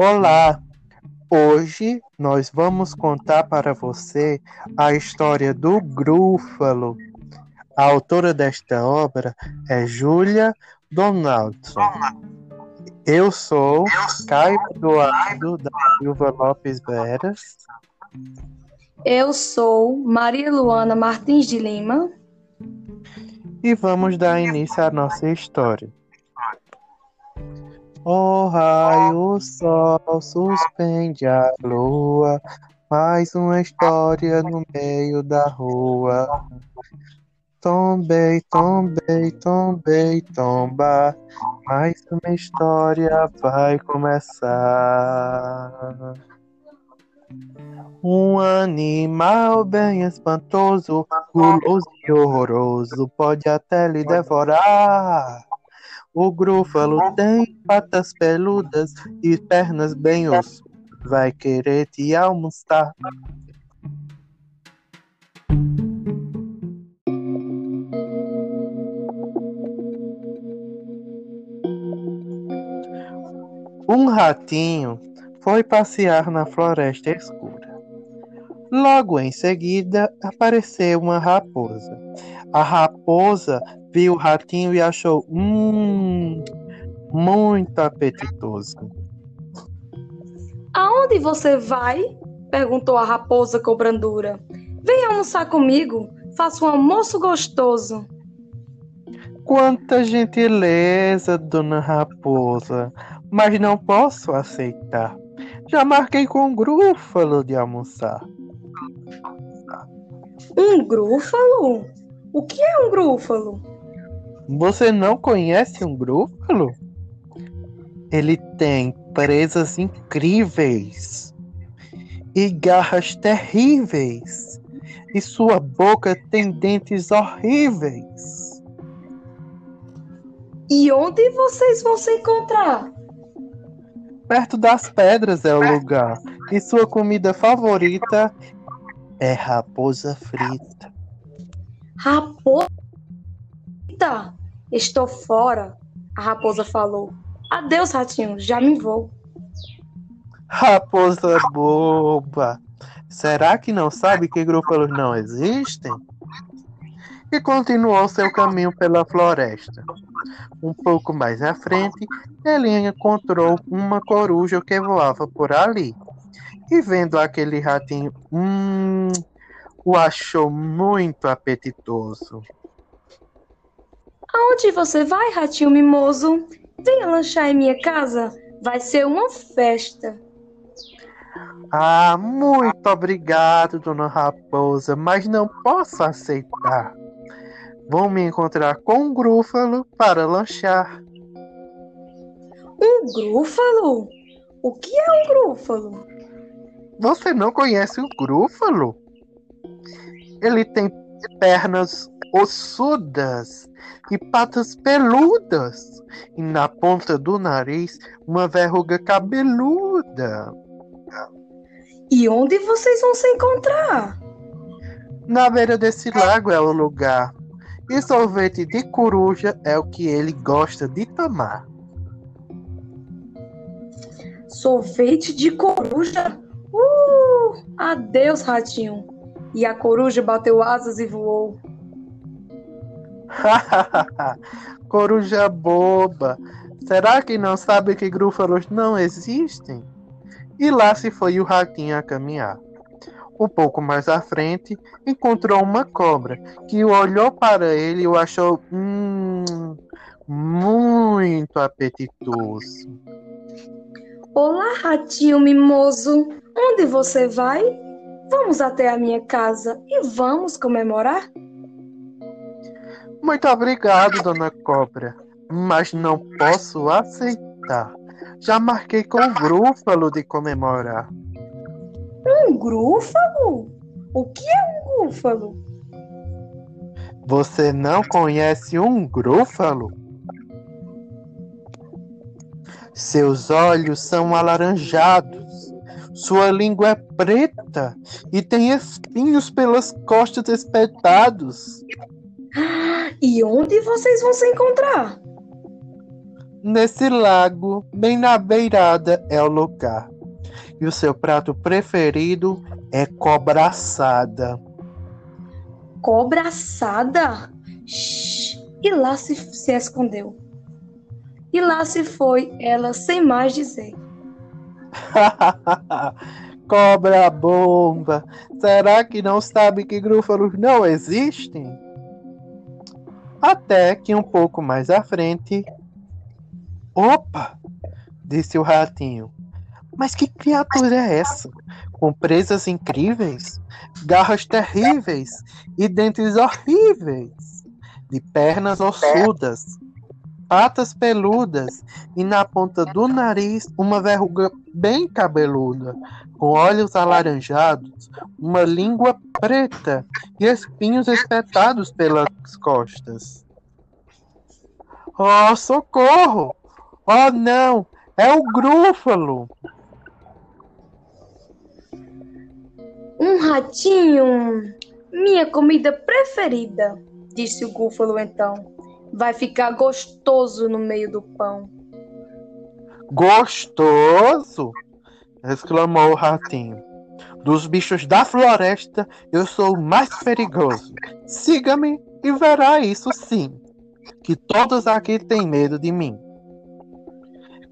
Olá! Hoje nós vamos contar para você a história do Grúfalo. A autora desta obra é Júlia Donaldson. Eu sou Caio Eduardo da Silva Lopes Veras. Eu sou Maria Luana Martins de Lima. E vamos dar início à nossa história. Oh, raio, o sol suspende a lua, mais uma história no meio da rua. Tombei, tombei, tombei, tomba, mais uma história vai começar. Um animal bem espantoso, guloso e horroroso, pode até lhe devorar. O grúfalo tem patas peludas e pernas bem ossudas, vai querer te almoçar. Um ratinho foi passear na floresta escura. Logo em seguida apareceu uma raposa. A raposa viu o ratinho e achou hum, muito apetitoso. Aonde você vai? perguntou a raposa com brandura. Vem almoçar comigo, faço um almoço gostoso. Quanta gentileza, dona raposa mas não posso aceitar. Já marquei com um grúfalo de almoçar. Um grúfalo? O que é um grúfalo? Você não conhece um grúfalo? Ele tem presas incríveis e garras terríveis, e sua boca tem dentes horríveis. E onde vocês vão se encontrar? Perto das pedras é o lugar. E sua comida favorita é raposa frita. Raposa frita? Estou fora, a raposa falou. Adeus, ratinho, já me vou. Raposa boba. Será que não sabe que grúfalos não existem? E continuou seu caminho pela floresta. Um pouco mais à frente, ele encontrou uma coruja que voava por ali. E vendo aquele ratinho, hum, o achou muito apetitoso. Aonde você vai, ratinho mimoso? Venha lanchar em minha casa. Vai ser uma festa. Ah, muito obrigado, dona Raposa, mas não posso aceitar. Vou me encontrar com um grúfalo para lanchar. Um grúfalo? O que é um grúfalo? Você não conhece o grúfalo? Ele tem pernas ossudas e patas peludas, e na ponta do nariz uma verruga cabeluda. E onde vocês vão se encontrar? Na beira desse lago é o lugar. E sorvete de coruja é o que ele gosta de tomar. Sorvete de coruja? Uh! Adeus, ratinho. E a coruja bateu asas e voou. coruja boba. Será que não sabe que grúfalos não existem? E lá se foi o ratinho a caminhar. Um pouco mais à frente, encontrou uma cobra que olhou para ele e o achou hum, muito apetitoso. Olá, ratinho mimoso. Onde você vai? Vamos até a minha casa e vamos comemorar? Muito obrigado, dona cobra, mas não posso aceitar. Já marquei com o grúfalo de comemorar. Um grúfalo? O que é um grúfalo? Você não conhece um grúfalo? Seus olhos são alaranjados, sua língua é preta e tem espinhos pelas costas espetados. E onde vocês vão se encontrar? Nesse lago, bem na beirada, é o lugar. E o seu prato preferido é cobra assada. Cobra assada? Shhh. E lá se, se escondeu. E lá se foi ela sem mais dizer. Cobra bomba! Será que não sabe que grúfalos não existem? Até que um pouco mais à frente. Opa! disse o ratinho. Mas que criatura é essa? Com presas incríveis, garras terríveis e dentes horríveis, de pernas ossudas patas peludas e na ponta do nariz uma verruga bem cabeluda, com olhos alaranjados, uma língua preta e espinhos espetados pelas costas. Oh, socorro! Oh, não! É o grúfalo! Um ratinho! Minha comida preferida, disse o gúfalo então. Vai ficar gostoso no meio do pão. Gostoso? exclamou o ratinho. Dos bichos da floresta, eu sou o mais perigoso. Siga-me e verá isso sim. Que todos aqui têm medo de mim.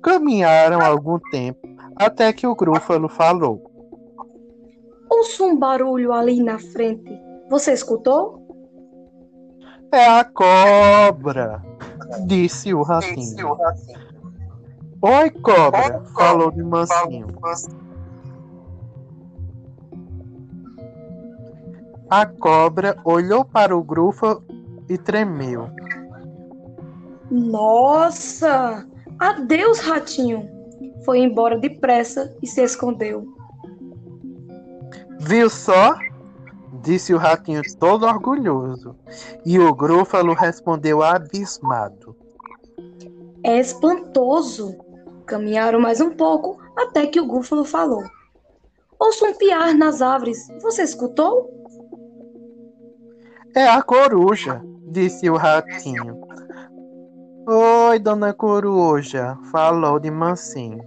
Caminharam algum tempo até que o grúfalo falou. Ouço um barulho ali na frente. Você escutou? É a cobra, disse o ratinho. Oi, cobra, falou de mansinho. A cobra olhou para o grufo e tremeu. Nossa! Adeus, ratinho! Foi embora depressa e se escondeu. Viu só? Disse o ratinho todo orgulhoso. E o grúfalo respondeu abismado: É espantoso. Caminharam mais um pouco até que o grúfalo falou: Ouço um piar nas árvores. Você escutou? É a coruja, disse o ratinho. Oi, dona coruja, falou de mansinho.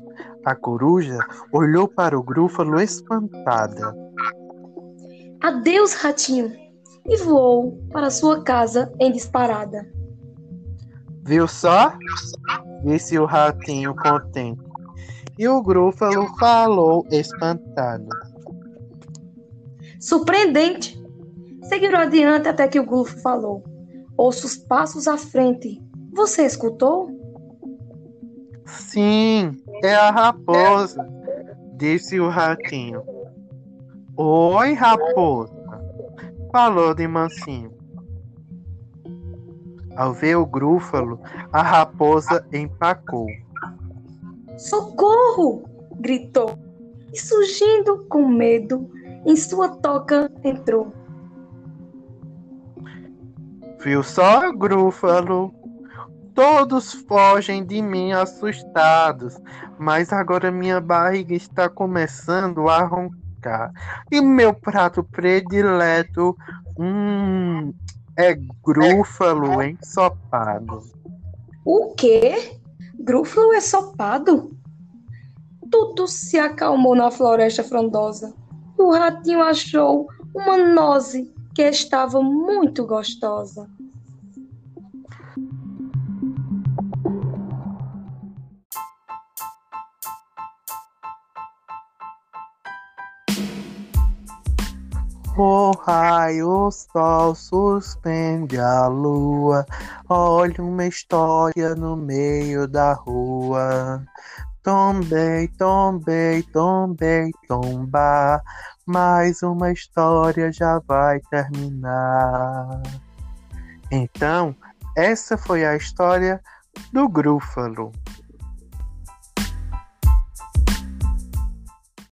A coruja olhou para o grúfalo espantada. Adeus, ratinho! E voou para sua casa em disparada. Viu só? Disse o ratinho contente. E o grúfalo falou espantado. Surpreendente! Seguiram adiante até que o grúfalo falou. Ouço os passos à frente. Você escutou? Sim, é a raposa, disse o ratinho. Oi, raposa, falou de mansinho. Ao ver o grúfalo, a raposa empacou. Socorro! gritou. E surgindo com medo, em sua toca entrou. Viu só, grúfalo? Todos fogem de mim assustados, mas agora minha barriga está começando a roncar e meu prato predileto hum, é grúfalo ensopado. O quê? Grúfalo ensopado? Tudo se acalmou na floresta frondosa. O ratinho achou uma noze que estava muito gostosa. O raio, o sol suspende a lua. Olha uma história no meio da rua. Tombei, tombei, tombei, tombar. Mais uma história já vai terminar. Então, essa foi a história do Grúfalo.